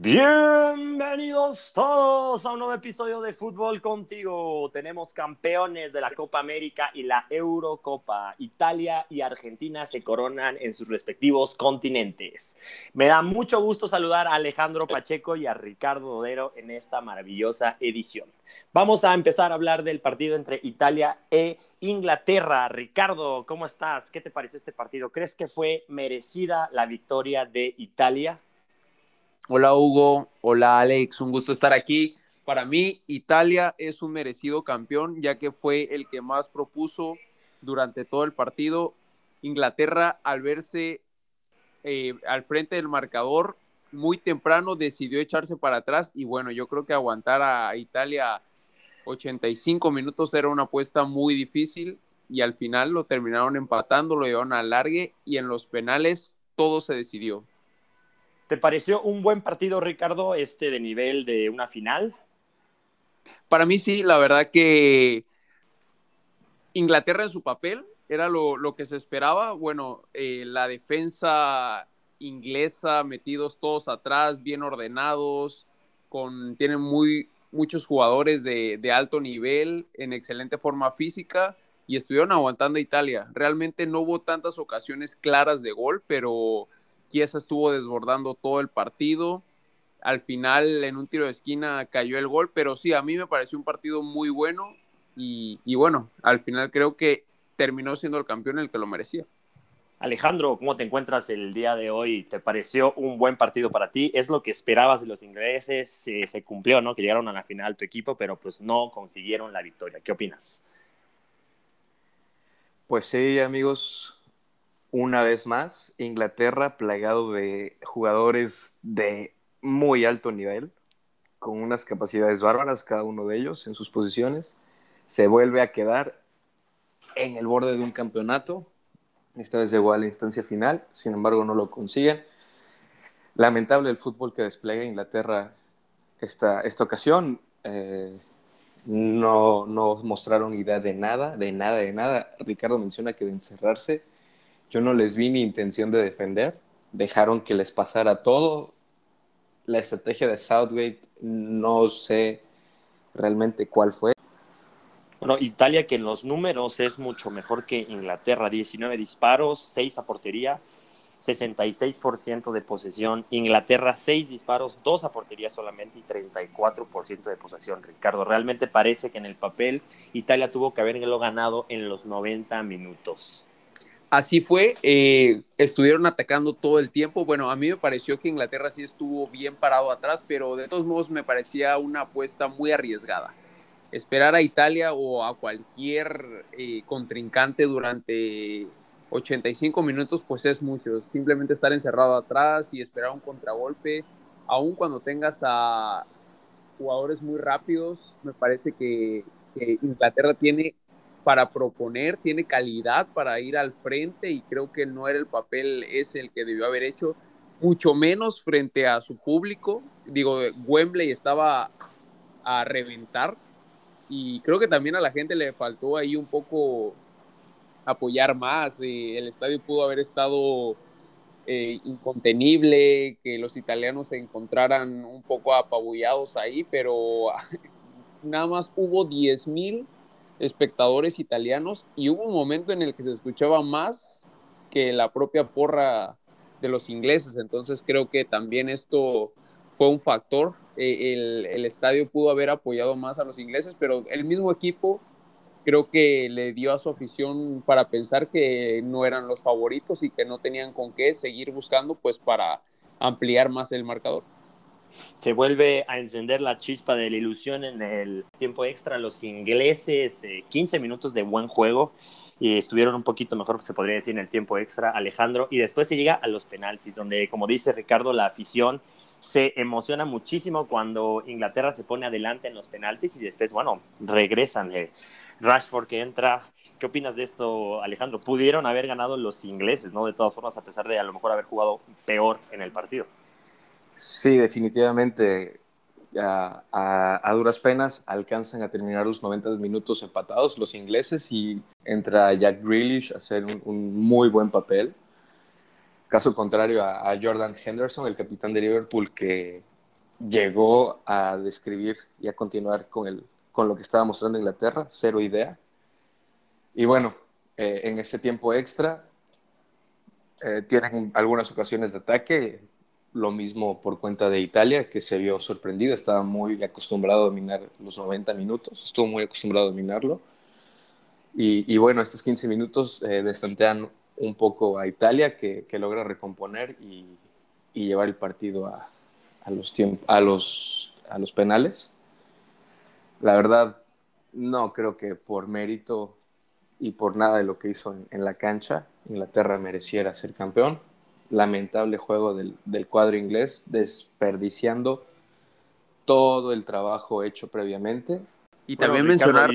Bienvenidos todos a un nuevo episodio de Fútbol Contigo. Tenemos campeones de la Copa América y la Eurocopa. Italia y Argentina se coronan en sus respectivos continentes. Me da mucho gusto saludar a Alejandro Pacheco y a Ricardo Dodero en esta maravillosa edición. Vamos a empezar a hablar del partido entre Italia e Inglaterra. Ricardo, ¿cómo estás? ¿Qué te pareció este partido? ¿Crees que fue merecida la victoria de Italia? Hola Hugo, hola Alex, un gusto estar aquí. Para mí, Italia es un merecido campeón, ya que fue el que más propuso durante todo el partido. Inglaterra, al verse eh, al frente del marcador, muy temprano decidió echarse para atrás y bueno, yo creo que aguantar a Italia 85 minutos era una apuesta muy difícil y al final lo terminaron empatando, lo llevaron al largue y en los penales todo se decidió. ¿Te pareció un buen partido, Ricardo, este de nivel de una final? Para mí sí, la verdad que Inglaterra en su papel era lo, que se esperaba. Bueno, eh, la defensa inglesa, metidos todos atrás, bien ordenados, con, tienen muy, muchos jugadores de, de alto nivel, en excelente forma física y estuvieron aguantando a Italia. Realmente no hubo tantas ocasiones claras de gol, pero Chiesa estuvo desbordando todo el partido. Al final, en un tiro de esquina, cayó el gol, pero sí, a mí me pareció un partido muy bueno y, bueno, al final creo que terminó siendo el campeón el que lo merecía. Alejandro, ¿cómo te encuentras el día de hoy? ¿Te pareció un buen partido para ti? ¿Es lo que esperabas de los ingleses? Se, se, cumplió, ¿no? Que llegaron a la final tu equipo, pero pues no consiguieron la victoria. ¿Qué opinas? Pues sí, amigos, una vez más, Inglaterra plagado de jugadores de muy alto nivel, con unas capacidades bárbaras cada uno de ellos en sus posiciones, se vuelve a quedar en el borde de un campeonato. Esta vez llegó a la instancia final, sin embargo no lo consiguen. Lamentable el fútbol que despliega Inglaterra esta, esta ocasión. Eh, no, no mostraron idea de nada, de nada, de nada. Ricardo menciona que de encerrarse yo no les vi ni intención de defender. Dejaron que les pasara todo. La estrategia de Southgate no sé realmente cuál fue. Bueno, Italia que en los números es mucho mejor que Inglaterra. 19 disparos, 6 a portería, 66% de posesión. Inglaterra 6 disparos, 2 a portería solamente y 34% de posesión. Ricardo, realmente parece que en el papel Italia tuvo que haberlo ganado en los 90 minutos. Así fue, eh, estuvieron atacando todo el tiempo. Bueno, a mí me pareció que Inglaterra sí estuvo bien parado atrás, pero de todos modos me parecía una apuesta muy arriesgada. Esperar a Italia o a cualquier eh, contrincante durante 85 minutos, pues es mucho. Simplemente estar encerrado atrás y esperar un contragolpe, aun cuando tengas a jugadores muy rápidos, me parece que Inglaterra tiene para proponer, tiene calidad para ir al frente y creo que no era el papel ese el que debió haber hecho, mucho menos frente a su público. Digo, Wembley estaba a reventar y creo que también a la gente le faltó ahí un poco apoyar más. Eh, el estadio pudo haber estado eh, incontenible, que los italianos se encontraran un poco apabullados ahí, pero nada más hubo 10 mil espectadores italianos y hubo un momento en el que se escuchaba más que la propia porra de los ingleses. Entonces creo que también esto fue un factor. Eh, el, estadio pudo haber apoyado más a los ingleses, pero el mismo equipo creo que le dio a su afición para pensar que no eran los favoritos y que no tenían con qué seguir buscando pues para ampliar más el marcador se vuelve a encender la chispa de la ilusión en el tiempo extra. Los ingleses, 15 eh, minutos de buen juego y estuvieron un poquito mejor, se podría decir, en el tiempo extra, Alejandro. Y después se llega a los penaltis, donde, como dice Ricardo, la afición se emociona muchísimo cuando Inglaterra se pone adelante en los penaltis y después, bueno, regresan. Eh, Rashford que entra. ¿Qué opinas de esto, Alejandro? Pudieron haber ganado los ingleses, ¿no? De todas formas, a pesar de a lo mejor haber jugado peor en el partido. Sí, definitivamente. A, duras penas alcanzan a terminar los 90 minutos empatados los ingleses y entra Jack Grealish a hacer un, muy buen papel. Caso contrario a, Jordan Henderson, el capitán de Liverpool, que llegó a describir y a continuar con, el, con lo que estaba mostrando Inglaterra, cero idea. Y bueno, eh, en ese tiempo extra eh, tienen algunas ocasiones de ataque, lo mismo por cuenta de Italia, que se vio sorprendido, estaba muy acostumbrado a dominar los 90 minutos, estuvo muy acostumbrado a dominarlo. Y, bueno, estos 15 minutos eh, destantean un poco a Italia, que, logra recomponer y, llevar el partido a, los, a, los, a los penales. La verdad, no creo que por mérito y por nada de lo que hizo en la cancha, Inglaterra mereciera ser campeón lamentable juego del, cuadro inglés, desperdiciando todo el trabajo hecho previamente. Y también mencionar,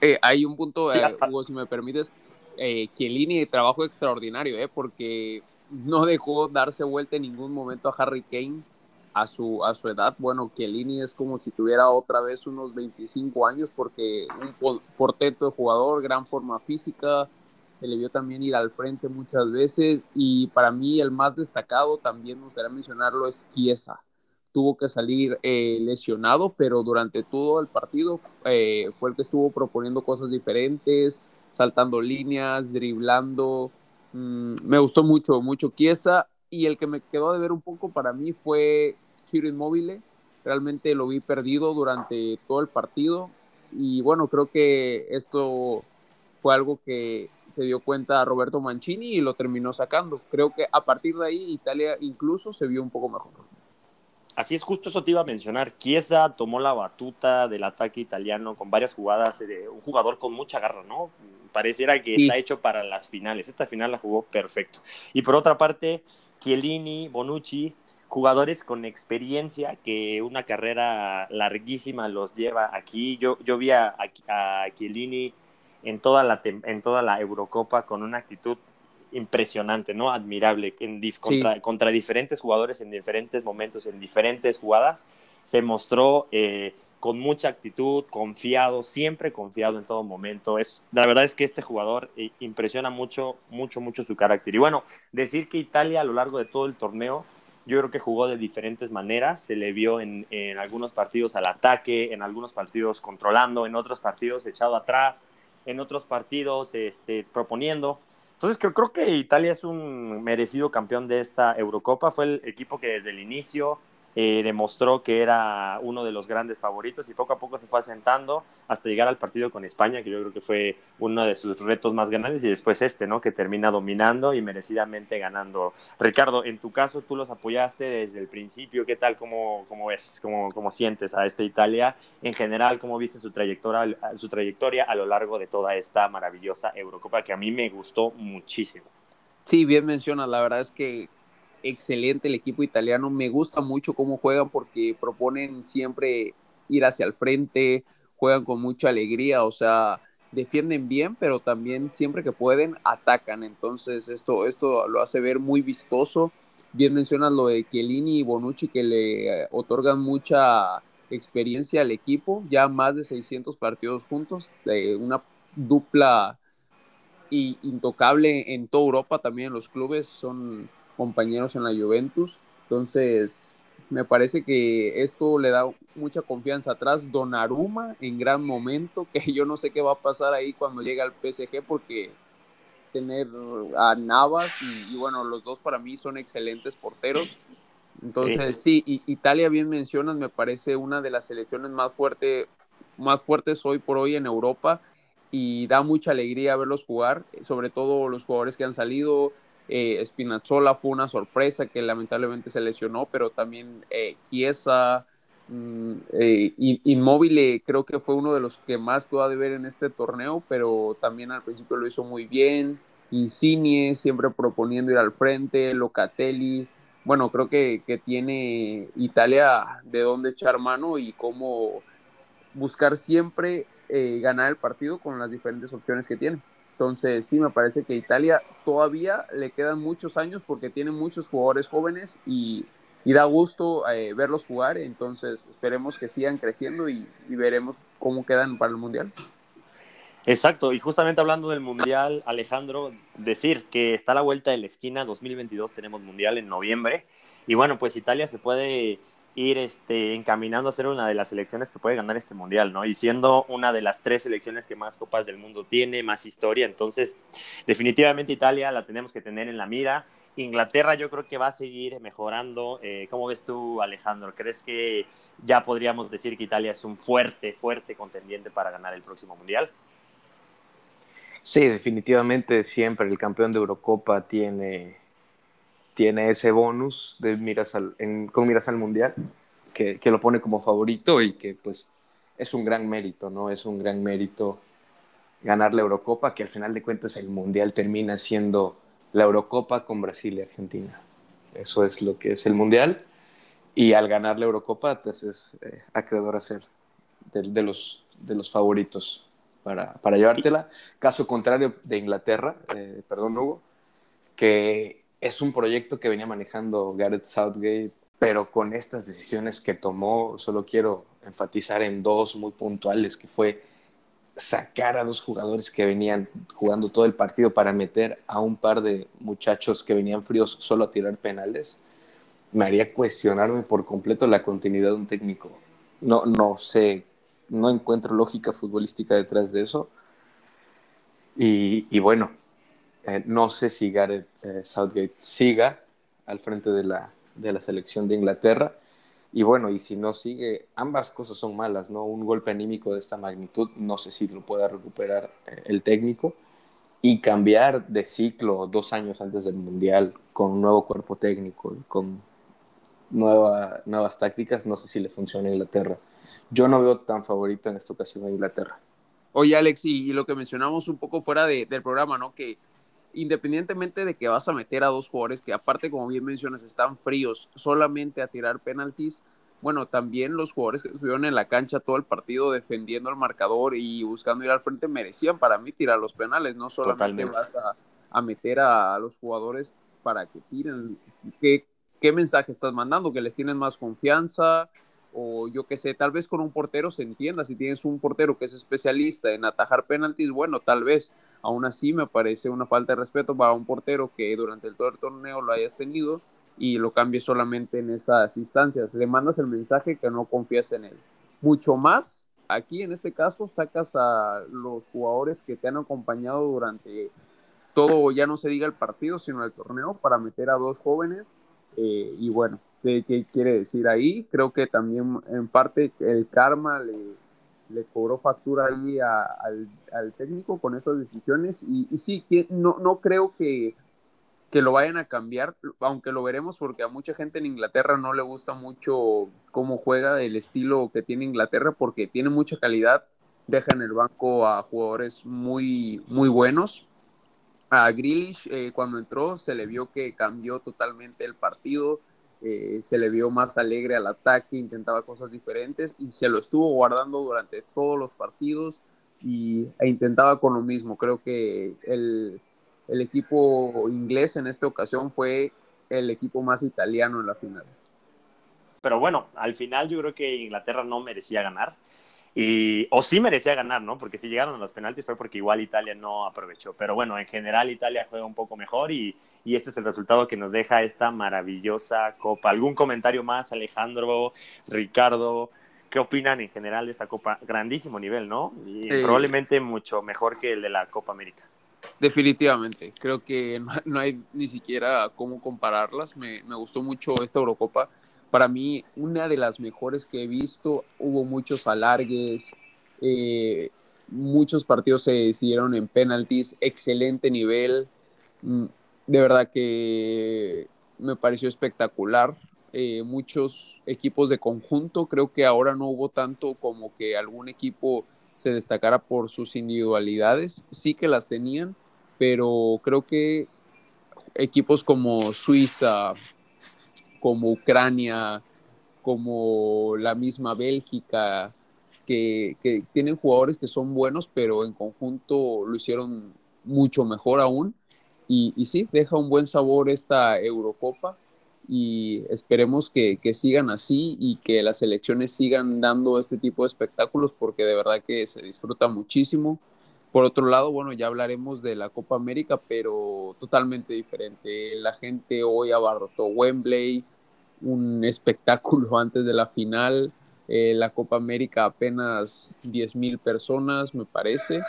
eh, hay un punto, eh, Hugo, si me permites, eh, Chiellini trabajo extraordinario, eh, porque no dejó darse vuelta en ningún momento a Harry Kane a su, a su edad. Bueno, Chiellini es como si tuviera otra vez unos 25 años, porque un portento de jugador, gran forma física, se le vio también ir al frente muchas veces y para mí el más destacado también me gustaría mencionarlo es Chiesa. Tuvo que salir eh, lesionado, pero durante todo el partido eh, fue el que estuvo proponiendo cosas diferentes, saltando líneas, driblando. Mm, me gustó mucho, mucho Chiesa y el que me quedó de ver un poco para mí fue Chiro Inmóvil. Realmente lo vi perdido durante todo el partido y bueno, creo que esto fue algo que se dio cuenta Roberto Mancini y lo terminó sacando. Creo que a partir de ahí Italia incluso se vio un poco mejor. Así es, justo eso te iba a mencionar. Chiesa tomó la batuta del ataque italiano con varias jugadas, de un jugador con mucha garra, ¿no? Pareciera que está hecho para las finales. Esta final la jugó perfecto. Y por otra parte, Chiellini, Bonucci, jugadores con experiencia que una carrera larguísima los lleva aquí. Yo, yo vi a, a Chiellini en toda la, en toda la Eurocopa con una actitud impresionante, ¿no? Admirable, en contra, contra, diferentes jugadores en diferentes momentos, en diferentes jugadas, se mostró eh, con mucha actitud, confiado, siempre confiado en todo momento. Es, la verdad es que este jugador eh, impresiona mucho, mucho, mucho su carácter. Y bueno, decir que Italia a lo largo de todo el torneo, yo creo que jugó de diferentes maneras, se le vio en, en algunos partidos al ataque, en algunos partidos controlando, en otros partidos echado atrás, en otros partidos este, proponiendo. Entonces creo, creo que Italia es un merecido campeón de esta Eurocopa. Fue el equipo que desde el inicio eh, demostró que era uno de los grandes favoritos y poco a poco se fue asentando hasta llegar al partido con España, que yo creo que fue uno de sus retos más grandes y después este, ¿no? Que termina dominando y merecidamente ganando. Ricardo, en tu caso tú los apoyaste desde el principio, ¿qué tal? ¿Cómo, cómo ves? ¿Cómo, ¿Cómo sientes a esta Italia? En general, ¿cómo viste su trayectoria, su trayectoria a lo largo de toda esta maravillosa Eurocopa que a mí me gustó muchísimo? Sí, bien mencionas, la verdad es que excelente el equipo italiano. Me gusta mucho cómo juegan porque proponen siempre ir hacia el frente, juegan con mucha alegría, o sea, defienden bien, pero también siempre que pueden atacan. Entonces esto, esto lo hace ver muy vistoso. Bien mencionas lo de Chiellini y Bonucci que le eh, otorgan mucha experiencia al equipo, ya más de 600 partidos juntos, una dupla intocable en toda Europa, también los clubes son compañeros en la Juventus. Entonces, me parece que esto le da mucha confianza atrás. Donnarumma en gran momento, que yo no sé qué va a pasar ahí cuando llegue al PSG, porque tener a Navas y, bueno, los dos para mí son excelentes porteros. Entonces, sí, Italia, bien mencionas, me parece una de las selecciones más, fuerte, más fuertes hoy por hoy en Europa y da mucha alegría verlos jugar, sobre todo los jugadores que han salido, eh, Spinazzola fue una sorpresa que lamentablemente se lesionó, pero también eh, Chiesa, mm, eh, Inmóvil creo que fue uno de los que más quedó de ver en este torneo, pero también al principio lo hizo muy bien. Insigne siempre proponiendo ir al frente, Locatelli. Bueno, creo que, que tiene Italia de dónde echar mano y cómo buscar siempre eh, ganar el partido con las diferentes opciones que tiene. Entonces, sí, me parece que Italia todavía le quedan muchos años porque tiene muchos jugadores jóvenes y, da gusto eh, verlos jugar. Entonces, esperemos que sigan creciendo y, veremos cómo quedan para el Mundial. Exacto, y justamente hablando del Mundial, Alejandro, decir que está a la vuelta de la esquina, 2022 tenemos Mundial en noviembre, y bueno, pues Italia se puede ir este, encaminando a ser una de las selecciones que puede ganar este mundial, ¿no? Y siendo una de las tres selecciones que más copas del mundo tiene, más historia, entonces definitivamente Italia la tenemos que tener en la mira. Inglaterra yo creo que va a seguir mejorando. Eh, ¿Cómo ves tú, Alejandro? ¿Crees que ya podríamos decir que Italia es un fuerte, fuerte contendiente para ganar el próximo mundial? Sí, definitivamente siempre el campeón de Eurocopa tiene tiene ese bonus de miras al, con miras al mundial, que, que, lo pone como favorito y que pues es un gran mérito, ¿no? Es un gran mérito ganar la Eurocopa, que al final de cuentas el mundial termina siendo la Eurocopa con Brasil y Argentina. Eso es lo que es el mundial. Y al ganar la Eurocopa, pues es eh, acreedor a ser de, de, los, de los favoritos para, para llevártela. Caso contrario de Inglaterra, eh, perdón Hugo, que es un proyecto que venía manejando Gareth Southgate, pero con estas decisiones que tomó, solo quiero enfatizar en dos muy puntuales, que fue sacar a dos jugadores que venían jugando todo el partido para meter a un par de muchachos que venían fríos solo a tirar penales, me haría cuestionarme por completo la continuidad de un técnico. No, no sé, no encuentro lógica futbolística detrás de eso. Y, y bueno, eh, no sé si Gareth eh, Southgate siga al frente de la, de la selección de Inglaterra. Y bueno, y si no sigue, ambas cosas son malas, ¿no? Un golpe anímico de esta magnitud, no sé si lo pueda recuperar eh, el técnico. Y cambiar de ciclo dos años antes del Mundial con un nuevo cuerpo técnico y con nueva, nuevas tácticas, no sé si le funciona a Inglaterra. Yo no veo tan favorito en esta ocasión a Inglaterra. Oye, Alex, y, lo que mencionamos un poco fuera de, del programa, ¿no? Que independientemente de que vas a meter a dos jugadores que aparte, como bien mencionas, están fríos solamente a tirar penaltis, bueno, también los jugadores que estuvieron en la cancha todo el partido defendiendo el marcador y buscando ir al frente merecían para mí tirar los penales, no solamente vas a, meter a, los jugadores para que tiren. ¿Qué, ¿Qué mensaje estás mandando? ¿Que les tienes más confianza? O yo qué sé, tal vez con un portero se entienda, si tienes un portero que es especialista en atajar penaltis, bueno, tal vez, aún así me parece una falta de respeto para un portero que durante el todo el torneo lo hayas tenido y lo cambies solamente en esas instancias, le mandas el mensaje que no confías en él. Mucho más, aquí en este caso sacas a los jugadores que te han acompañado durante todo, ya no se diga el partido, sino el torneo, para meter a dos jóvenes eh, y bueno, ¿qué, quiere decir ahí? Creo que también en parte el karma le, cobró factura ahí al, técnico con esas decisiones y, y sí, no, no creo que, que lo vayan a cambiar, aunque lo veremos porque a mucha gente en Inglaterra no le gusta mucho cómo juega el estilo que tiene Inglaterra porque tiene mucha calidad, deja en el banco a jugadores muy, muy buenos, a Grealish eh, cuando entró se le vio que cambió totalmente el partido, eh, se le vio más alegre al ataque, intentaba cosas diferentes y se lo estuvo guardando durante todos los partidos y, e intentaba con lo mismo. Creo que el, el equipo inglés en esta ocasión fue el equipo más italiano en la final. Pero bueno, al final yo creo que Inglaterra no merecía ganar. Y, o sí merecía ganar, ¿no? Porque si llegaron a los penaltis fue porque igual Italia no aprovechó. Pero bueno, en general Italia juega un poco mejor y, y este es el resultado que nos deja esta maravillosa copa. ¿Algún comentario más, Alejandro, Ricardo? ¿Qué opinan en general de esta copa? Grandísimo nivel, ¿no? Y probablemente mucho mejor que el de la Copa América. Definitivamente, creo que no, hay ni siquiera cómo compararlas. Me, me gustó mucho esta Eurocopa para mí una de las mejores que he visto. Hubo muchos alargues, eh, muchos partidos se decidieron en penaltis, excelente nivel. Mm, de verdad que me pareció espectacular. Eh, muchos equipos de conjunto, creo que ahora no hubo tanto como que algún equipo se destacara por sus individualidades, sí que las tenían, pero creo que equipos como Suiza, como Ucrania, como la misma Bélgica, que, tienen jugadores que son buenos, pero en conjunto lo hicieron mucho mejor aún. Y, sí, deja un buen sabor esta Eurocopa y esperemos que, que, sigan así y que las selecciones sigan dando este tipo de espectáculos porque de verdad que se disfruta muchísimo. Por otro lado, bueno, ya hablaremos de la Copa América, pero totalmente diferente. La gente hoy abarrotó Wembley, un espectáculo antes de la final. Eh, la Copa América apenas 10 mil personas, me parece,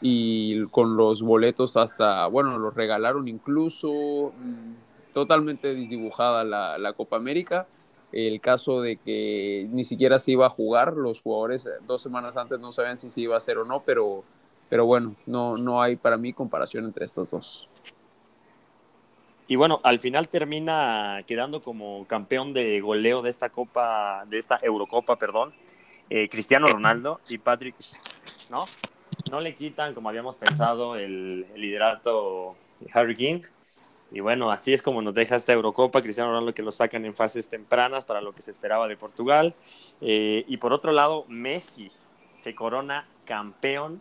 y con los boletos hasta, bueno, los regalaron incluso, mm, totalmente desdibujada la, la Copa América. El caso de que ni siquiera se iba a jugar, los jugadores dos semanas antes no sabían si se iba a hacer o no, pero, pero bueno, no, no hay para mí comparación entre estos dos. Y bueno, al final termina quedando como campeón de goleo de esta Copa, de esta Eurocopa, perdón, eh, Cristiano Ronaldo y Patrick, ¿no? No le quitan, como habíamos pensado, el, liderato Harry King. Y bueno, así es como nos deja esta Eurocopa, Cristiano Ronaldo que lo sacan en fases tempranas para lo que se esperaba de Portugal. Eh, y por otro lado, Messi se corona campeón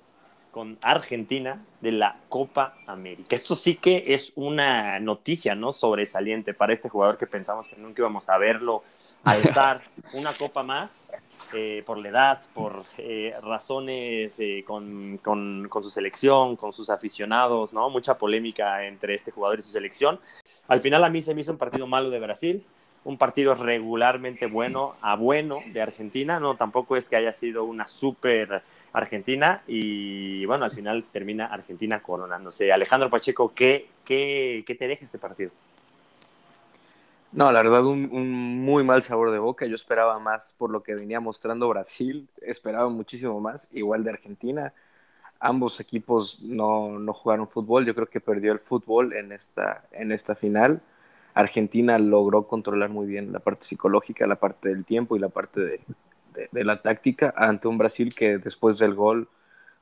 con Argentina de la Copa América. Esto sí que es una noticia, ¿no? Sobresaliente para este jugador que pensamos que nunca íbamos a verlo alzar una copa más eh, por la edad, por eh, razones eh, con, con, con, su selección, con sus aficionados, ¿no? Mucha polémica entre este jugador y su selección. Al final a mí se me hizo un partido malo de Brasil un partido regularmente bueno a bueno de Argentina, no tampoco es que haya sido una super Argentina y bueno, al final termina Argentina coronándose. Alejandro Pacheco, ¿qué, qué, qué te deja este partido? No, la verdad, un, muy mal sabor de boca. Yo esperaba más por lo que venía mostrando Brasil, esperaba muchísimo más, igual de Argentina. Ambos equipos no, no jugaron fútbol, yo creo que perdió el fútbol en esta, en esta final Argentina logró controlar muy bien la parte psicológica, la parte del tiempo y la parte de, la táctica ante un Brasil que después del gol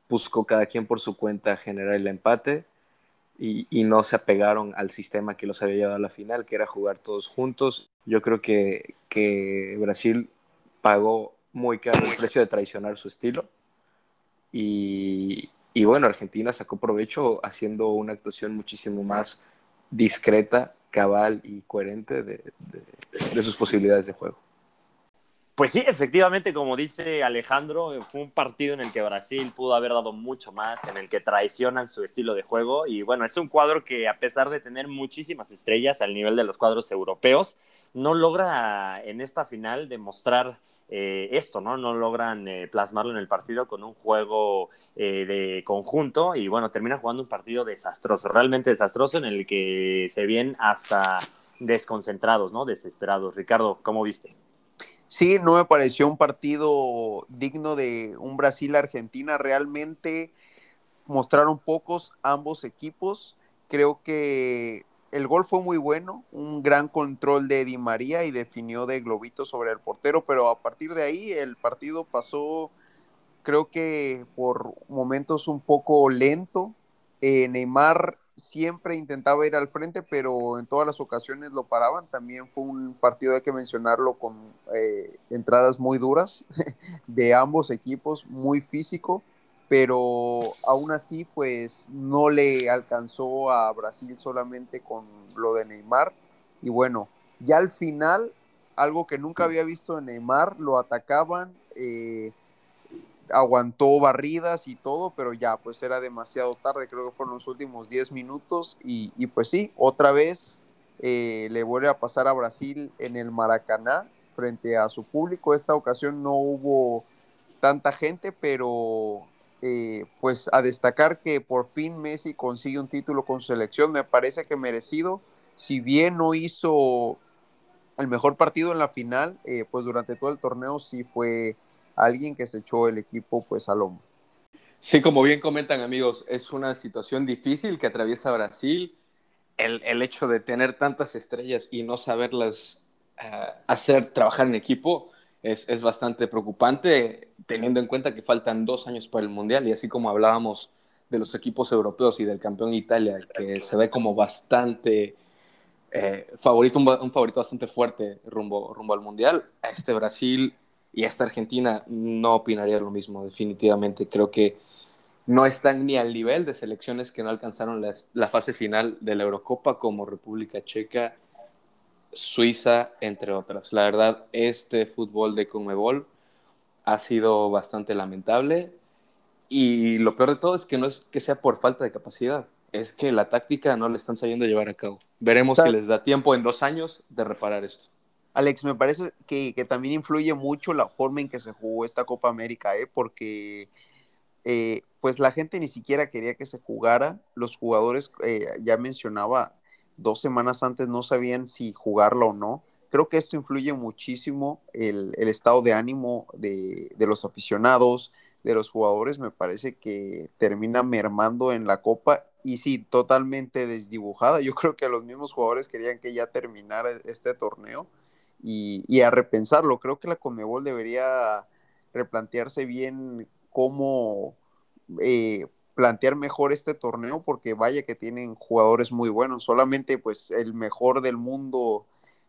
buscó cada quien por su cuenta generar el empate y, no se apegaron al sistema que los había llevado a la final, que era jugar todos juntos. Yo creo que, que Brasil pagó muy caro el precio de traicionar su estilo y, y bueno, Argentina sacó provecho haciendo una actuación muchísimo más discreta cabal y coherente de, sus posibilidades de juego. Pues sí, efectivamente, como dice Alejandro, fue un partido en el que Brasil pudo haber dado mucho más, en el que traicionan su estilo de juego. Y bueno, es un cuadro que a pesar de tener muchísimas estrellas al nivel de los cuadros europeos, no logra en esta final demostrar eh, esto, ¿no? No logran eh, plasmarlo en el partido con un juego eh, de conjunto y bueno, termina jugando un partido desastroso, realmente desastroso en el que se ven hasta desconcentrados, ¿no? Desesperados. Ricardo, ¿cómo viste? Sí, no me pareció un partido digno de un Brasil-Argentina. Realmente mostraron pocos ambos equipos. Creo que el gol fue muy bueno, un gran control de Di María y definió de globito sobre el portero, pero a partir de ahí el partido pasó, creo que por momentos un poco lento. Eh, Neymar siempre intentaba ir al frente, pero en todas las ocasiones lo paraban. También fue un partido, hay que mencionarlo, con eh, entradas muy duras de ambos equipos, muy físico pero aún así pues no le alcanzó a Brasil solamente con lo de Neymar. Y bueno, ya al final algo que nunca había visto en Neymar, lo atacaban, eh, aguantó barridas y todo, pero ya pues era demasiado tarde, creo que fueron los últimos 10 minutos. Y, pues sí, otra vez eh, le vuelve a pasar a Brasil en el Maracaná frente a su público, esta ocasión no hubo tanta gente, pero eh, pues a destacar que por fin Messi consigue un título con selección, me parece que merecido, si bien no hizo el mejor partido en la final, eh, pues durante todo el torneo sí fue alguien que se echó el equipo pues al hombro. Sí, como bien comentan amigos, es una situación difícil que atraviesa Brasil. El, hecho de tener tantas estrellas y no saberlas eh, hacer trabajar en equipo es, es, bastante preocupante teniendo en cuenta que faltan dos años para el Mundial y así como hablábamos de los equipos europeos y del campeón Italia, que se ve como bastante eh, favorito, un, favorito bastante fuerte rumbo, rumbo al Mundial, a este Brasil y a esta Argentina no opinaría lo mismo, definitivamente. Creo que no están ni al nivel de selecciones que no alcanzaron la, la fase final de la Eurocopa como República Checa, Suiza, entre otras. La verdad, este fútbol de Conmebol ha sido bastante lamentable y lo peor de todo es que no es que sea por falta de capacidad, es que la táctica no le están sabiendo llevar a cabo. Veremos si les da tiempo en dos años de reparar esto. Alex, me parece que, también influye mucho la forma en que se jugó esta Copa América, ¿eh? porque eh, pues la gente ni siquiera quería que se jugara. Los jugadores, eh, ya mencionaba, dos semanas antes no sabían si jugarla o no. Creo que esto influye muchísimo el, estado de ánimo de, de, los aficionados, de los jugadores. Me parece que termina mermando en la Copa y sí, totalmente desdibujada. Yo creo que los mismos jugadores querían que ya terminara este torneo y, a repensarlo. Creo que la Conmebol debería replantearse bien cómo eh, plantear mejor este torneo porque vaya que tienen jugadores muy buenos. Solamente pues el mejor del mundo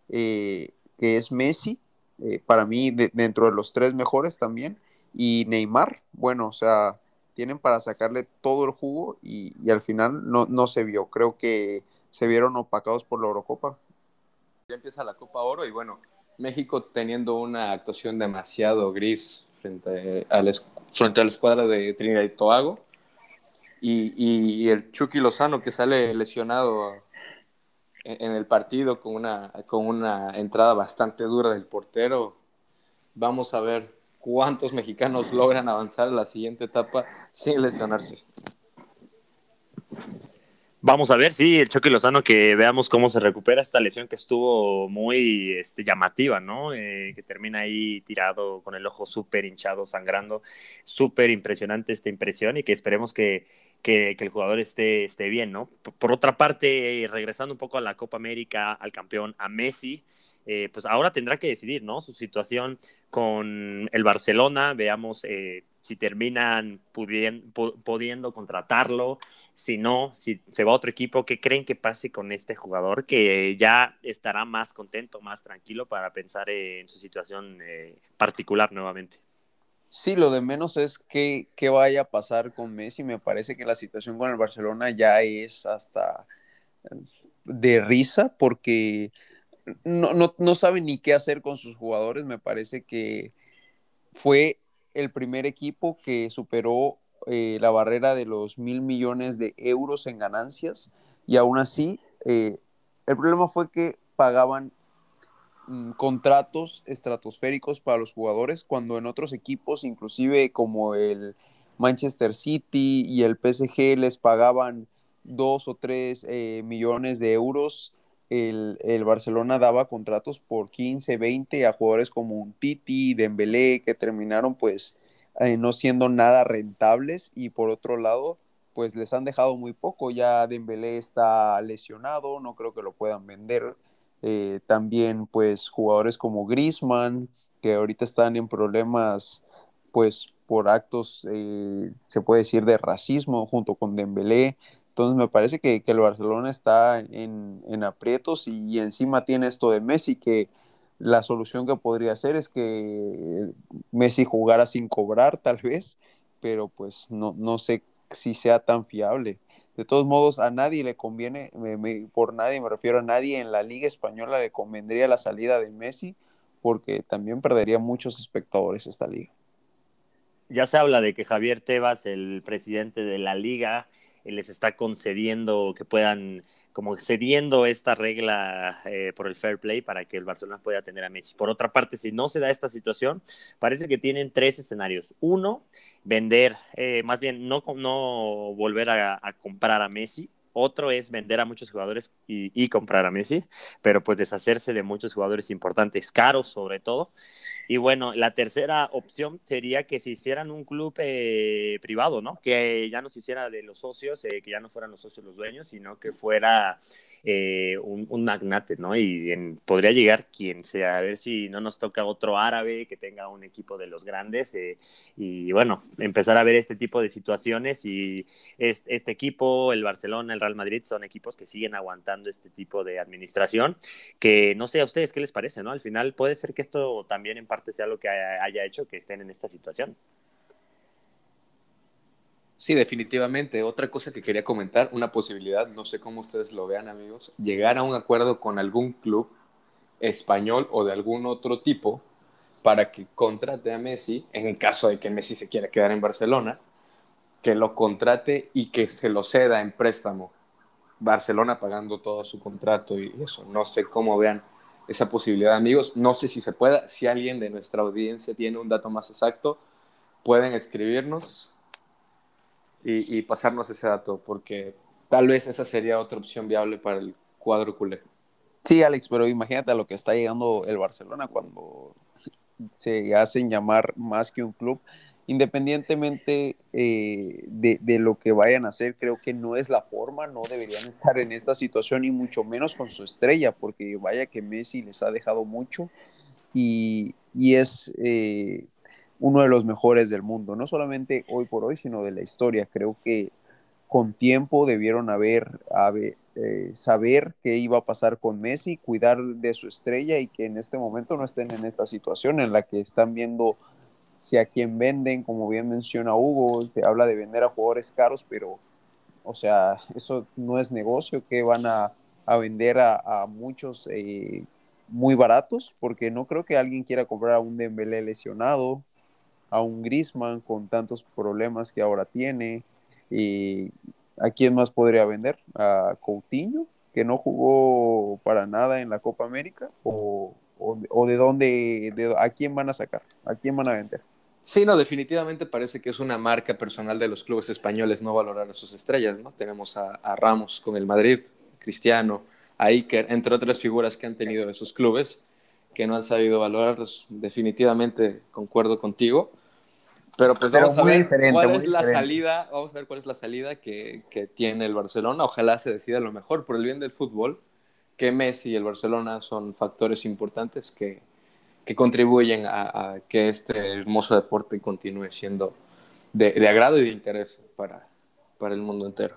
eh, que es Messi, eh, para mí dentro de los tres mejores también, y Neymar, bueno, o sea, tienen para sacarle todo el jugo y, al final no, no se vio. Creo que se vieron opacados por la Eurocopa ya empieza la Copa Oro y bueno, México teniendo una actuación demasiado gris frente a la, frente a la escuadra de Trinidad y Tobago y, el Chucky Lozano que sale lesionado en, el partido con una, con una entrada bastante dura del portero. Vamos a ver cuántos mexicanos logran avanzar a la siguiente etapa sin lesionarse. Vamos a ver, sí, el Choque Lozano, que veamos cómo se recupera esta lesión que estuvo muy este, llamativa, ¿no? Eh, que termina ahí tirado con el ojo súper hinchado, sangrando. Súper impresionante esta impresión y que esperemos que, que, el jugador esté, esté bien, ¿no? Por, otra parte, regresando un poco a la Copa América, al campeón, a Messi, eh, pues ahora tendrá que decidir, ¿no? Su situación con el Barcelona, veamos eh, si terminan pudiendo contratarlo, si no, si se va a otro equipo, ¿qué creen que pase con este jugador que ya estará más contento, más tranquilo para pensar en su situación eh, particular nuevamente? Sí, lo de menos es que, qué vaya a pasar con Messi. Me parece que la situación con el Barcelona ya es hasta de risa porque no, no, no sabe ni qué hacer con sus jugadores. Me parece que fue el primer equipo que superó eh, la barrera de los mil millones de euros en ganancias y aún así eh, el problema fue que pagaban mm, contratos estratosféricos para los jugadores cuando en otros equipos, inclusive como el Manchester City y el PSG les pagaban dos o tres eh, millones de euros. El, el, Barcelona daba contratos por 15, 20 a jugadores como un Titi, Dembélé, que terminaron pues eh, no siendo nada rentables y por otro lado, pues les han dejado muy poco. Ya Dembélé está lesionado, no creo que lo puedan vender. Eh, también pues jugadores como Griezmann, que ahorita están en problemas pues por actos, eh, se puede decir, de racismo junto con Dembélé. Entonces me parece que, el Barcelona está en, en aprietos y, encima tiene esto de Messi que la solución que podría ser es que Messi jugara sin cobrar, tal vez, pero pues no, no sé si sea tan fiable. De todos modos, a nadie le conviene, por nadie me refiero a nadie en la Liga Española le convendría la salida de Messi, porque también perdería muchos espectadores esta liga. Ya se habla de que Javier Tebas, el presidente de la liga, les está concediendo que puedan, como cediendo esta regla eh, por el fair play para que el Barcelona pueda tener a Messi. Por otra parte, si no se da esta situación, parece que tienen tres escenarios. Uno, vender, eh, más bien no, no volver a, comprar a Messi, otro es vender a muchos jugadores y, y, comprar a Messi, pero pues deshacerse de muchos jugadores importantes, caros sobre todo. Y bueno, la tercera opción sería que se hicieran un club eh, privado, ¿no? Que ya no se hiciera de los socios, eh, que ya no fueran los socios los dueños, sino que fuera eh, un, magnate, ¿no? Y podría llegar quien sea, a ver si no nos toca otro árabe que tenga un equipo de los grandes y bueno, empezar a ver este tipo de situaciones y este equipo, el Barcelona, el Real Madrid, son equipos que siguen aguantando este tipo de administración, que no sé a ustedes qué les parece, ¿no? Al final puede ser que esto también en parte sea lo que haya hecho que estén en esta situación. Sí, definitivamente. Otra cosa que quería comentar, una posibilidad, no sé cómo ustedes lo vean amigos, llegar a un acuerdo con algún club español o de algún otro tipo para que contrate a Messi, en el caso de que Messi se quiera quedar en Barcelona, que lo contrate y que se lo ceda en préstamo. Barcelona pagando todo su contrato y eso. No sé cómo vean esa posibilidad, amigos. No sé si se pueda. Si alguien de nuestra audiencia tiene un dato más exacto, pueden escribirnos y, pasarnos ese dato, porque tal vez esa sería otra opción viable para el cuadro culé. Sí, Alex, pero imagínate a lo que está llegando el Barcelona cuando se hacen llamar más que un club. Independientemente eh, de, de, lo que vayan a hacer, creo que no es la forma, no deberían estar en esta situación y mucho menos con su estrella, porque vaya que Messi les ha dejado mucho y, y es eh, uno de los mejores del mundo, no solamente hoy por hoy, sino de la historia. Creo que con tiempo debieron haber, eh, saber qué iba a pasar con Messi, cuidar de su estrella y que en este momento no estén en esta situación en la que están viendo si a quién venden, como bien menciona Hugo, se habla de vender a jugadores caros, pero, o sea, eso no es negocio, que van a, vender a, a muchos eh, muy baratos, porque no creo que alguien quiera comprar a un Dembélé lesionado, a un Griezmann con tantos problemas que ahora tiene, y ¿A quién más podría vender? ¿A Coutinho, que no jugó para nada en la Copa América? ¿O, o, o de dónde, de, a quién van a sacar? ¿A quién van a vender? Sí, no, definitivamente parece que es una marca personal de los clubes españoles no valorar a sus estrellas, ¿no? Tenemos a, a Ramos con el Madrid, Cristiano, a Iker, entre otras figuras que han tenido esos clubes que no han sabido valorarlos. Definitivamente concuerdo contigo. Pero pues vamos a ver cuál es la diferente. salida, vamos a ver cuál es la salida que, que, tiene el Barcelona. Ojalá se decida lo mejor por el bien del fútbol, que Messi y el Barcelona son factores importantes que, que contribuyen a, a, que este hermoso deporte continúe siendo de, de agrado y de interés para, para el mundo entero.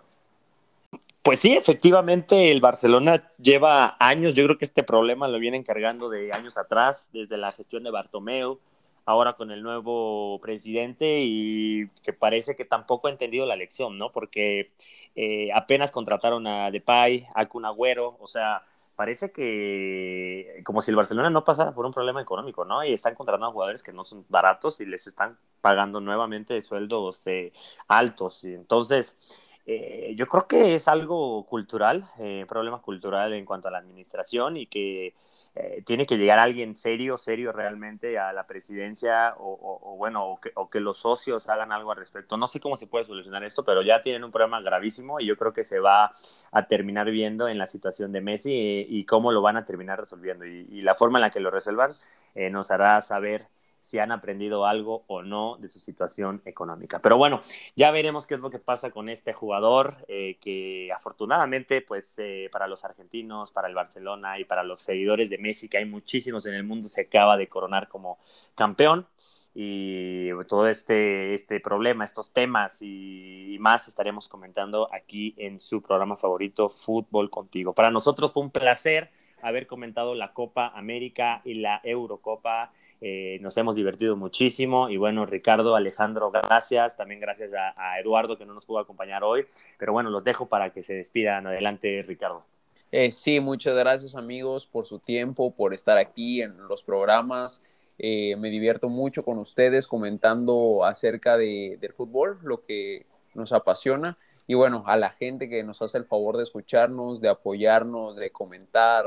Pues sí, efectivamente, el Barcelona lleva años, yo creo que este problema lo viene encargando de años atrás, desde la gestión de Bartomeu, ahora con el nuevo presidente y que parece que tampoco ha entendido la lección, ¿no? Porque eh, apenas contrataron a Depay, a Kun Agüero, o sea, parece que como si el Barcelona no pasara por un problema económico, ¿no? Y están contratando a jugadores que no son baratos y les están pagando nuevamente sueldos eh, altos. Y entonces, eh, yo creo que es algo cultural, eh, problema cultural en cuanto a la administración y que eh, tiene que llegar alguien serio, serio realmente a la presidencia o, bueno, o que, o que, los socios hagan algo al respecto. No sé cómo se puede solucionar esto, pero ya tienen un problema gravísimo y yo creo que se va a terminar viendo en la situación de Messi y, y cómo lo van a terminar resolviendo. Y, y, la forma en la que lo resuelvan eh, nos hará saber si han aprendido algo o no de su situación económica. Pero bueno, ya veremos qué es lo que pasa con este jugador, eh, que afortunadamente, pues eh, para los argentinos, para el Barcelona y para los seguidores de Messi, que hay muchísimos en el mundo, se acaba de coronar como campeón. Y todo este, este problema, estos temas y, y más estaremos comentando aquí en su programa favorito, Fútbol Contigo. Para nosotros fue un placer haber comentado la Copa América y la Eurocopa eh, nos hemos divertido muchísimo y bueno, Ricardo, Alejandro, gracias, también gracias a, Eduardo que no nos pudo acompañar hoy, pero bueno, los dejo para que se despidan. Adelante, Ricardo. Eh, sí, muchas gracias amigos por su tiempo, por estar aquí en los programas. Eh, me divierto mucho con ustedes comentando acerca de, del fútbol, lo que nos apasiona. Y bueno, a la gente que nos hace el favor de escucharnos, de apoyarnos, de comentar,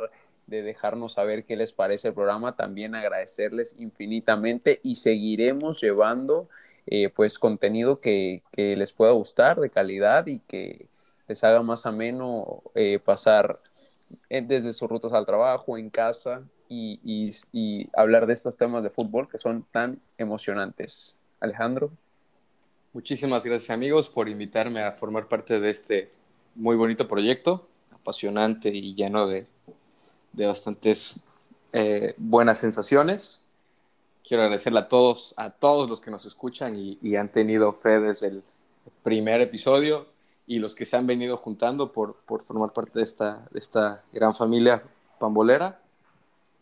de dejarnos saber qué les parece el programa, también agradecerles infinitamente y seguiremos llevando eh, pues contenido que, que, les pueda gustar, de calidad y que les haga más ameno eh, pasar desde sus rutas al trabajo, en casa y, y hablar de estos temas de fútbol que son tan emocionantes. Alejandro. Muchísimas gracias amigos por invitarme a formar parte de este muy bonito proyecto, apasionante y lleno de de bastantes eh, buenas sensaciones. Quiero agradecerle a todos, a todos los que nos escuchan y, y, han tenido fe desde el primer episodio y los que se han venido juntando por, por formar parte de esta, de esta gran familia pambolera.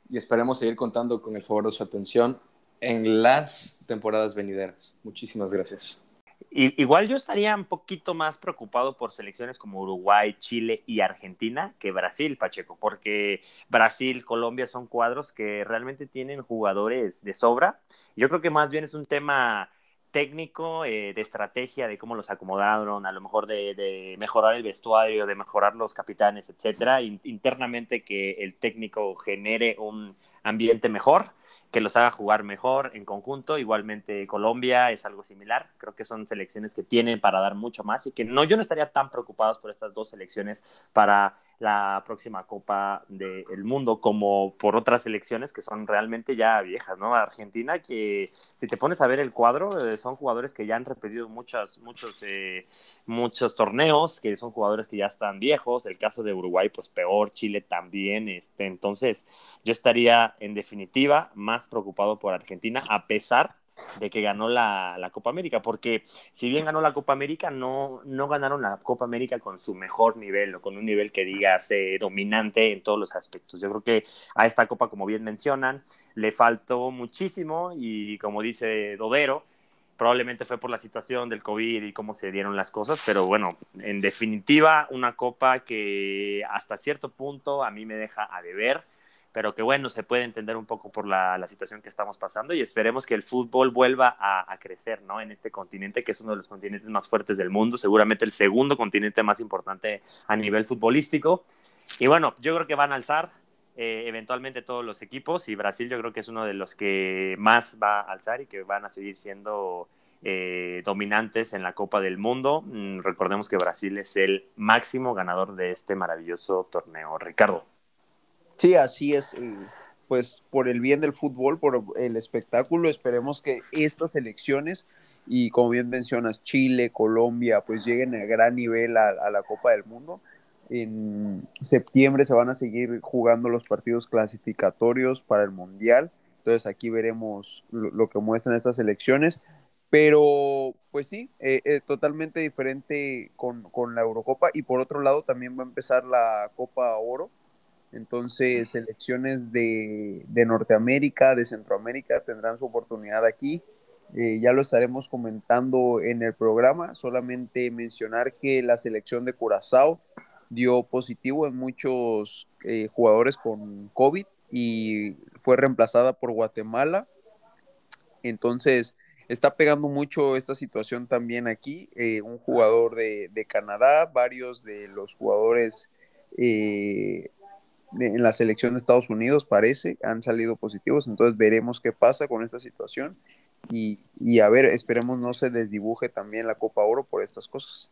Y esperemos seguir contando con el favor de su atención en las temporadas venideras. Muchísimas gracias. Igual yo estaría un poquito más preocupado por selecciones como Uruguay, Chile y Argentina que Brasil, Pacheco, porque Brasil, Colombia son cuadros que realmente tienen jugadores de sobra. Yo creo que más bien es un tema técnico, eh, de estrategia, de cómo los acomodaron, a lo mejor de, mejorar el vestuario, de mejorar los capitanes, etcétera, internamente que el técnico genere un ambiente mejor, que los haga jugar mejor en conjunto. Igualmente Colombia es algo similar. Creo que son selecciones que tienen para dar mucho más y que no, yo no estaría tan preocupado por estas dos selecciones para la próxima Copa del Mundo, como por otras selecciones que son realmente ya viejas, ¿no? Argentina, que si te pones a ver el cuadro, eh, son jugadores que ya han repetido muchas, muchos, eh, muchos torneos, que son jugadores que ya están viejos, el caso de Uruguay, pues peor, Chile también, este, entonces yo estaría en definitiva más preocupado por Argentina, a pesar de que ganó la, Copa América, porque si bien ganó la Copa América, no, no ganaron la Copa América con su mejor nivel o con un nivel que digas dominante en todos los aspectos. Yo creo que a esta Copa, como bien mencionan, le faltó muchísimo y como dice Dodero, probablemente fue por la situación del COVID y cómo se dieron las cosas, pero bueno, en definitiva, una Copa que hasta cierto punto a mí me deja a deber pero que bueno, se puede entender un poco por la, situación que estamos pasando y esperemos que el fútbol vuelva a, crecer, ¿no? En este continente, que es uno de los continentes más fuertes del mundo, seguramente el segundo continente más importante a nivel futbolístico. Y bueno, yo creo que van a alzar eh, eventualmente todos los equipos y Brasil yo creo que es uno de los que más va a alzar y que van a seguir siendo eh, dominantes en la Copa del Mundo. Mm, recordemos que Brasil es el máximo ganador de este maravilloso torneo. Ricardo. Sí, así es. Pues por el bien del fútbol, por el espectáculo, esperemos que estas elecciones y como bien mencionas, Chile, Colombia, pues lleguen a gran nivel a, la Copa del Mundo. En septiembre se van a seguir jugando los partidos clasificatorios para el Mundial. Entonces aquí veremos lo, que muestran estas elecciones. Pero, pues sí, eh, eh, totalmente diferente con, con, la Eurocopa. Y por otro lado, también va a empezar la Copa Oro, entonces, selecciones de, Norteamérica, de Centroamérica tendrán su oportunidad aquí. Eh, ya lo estaremos comentando en el programa. Solamente mencionar que la selección de Curazao dio positivo en muchos eh, jugadores con COVID y fue reemplazada por Guatemala. Entonces, está pegando mucho esta situación también aquí. Eh, un jugador de, de, Canadá, varios de los jugadores en la selección de Estados Unidos parece, han salido positivos, entonces veremos qué pasa con esta situación y, a ver, esperemos no se desdibuje también la Copa Oro por estas cosas.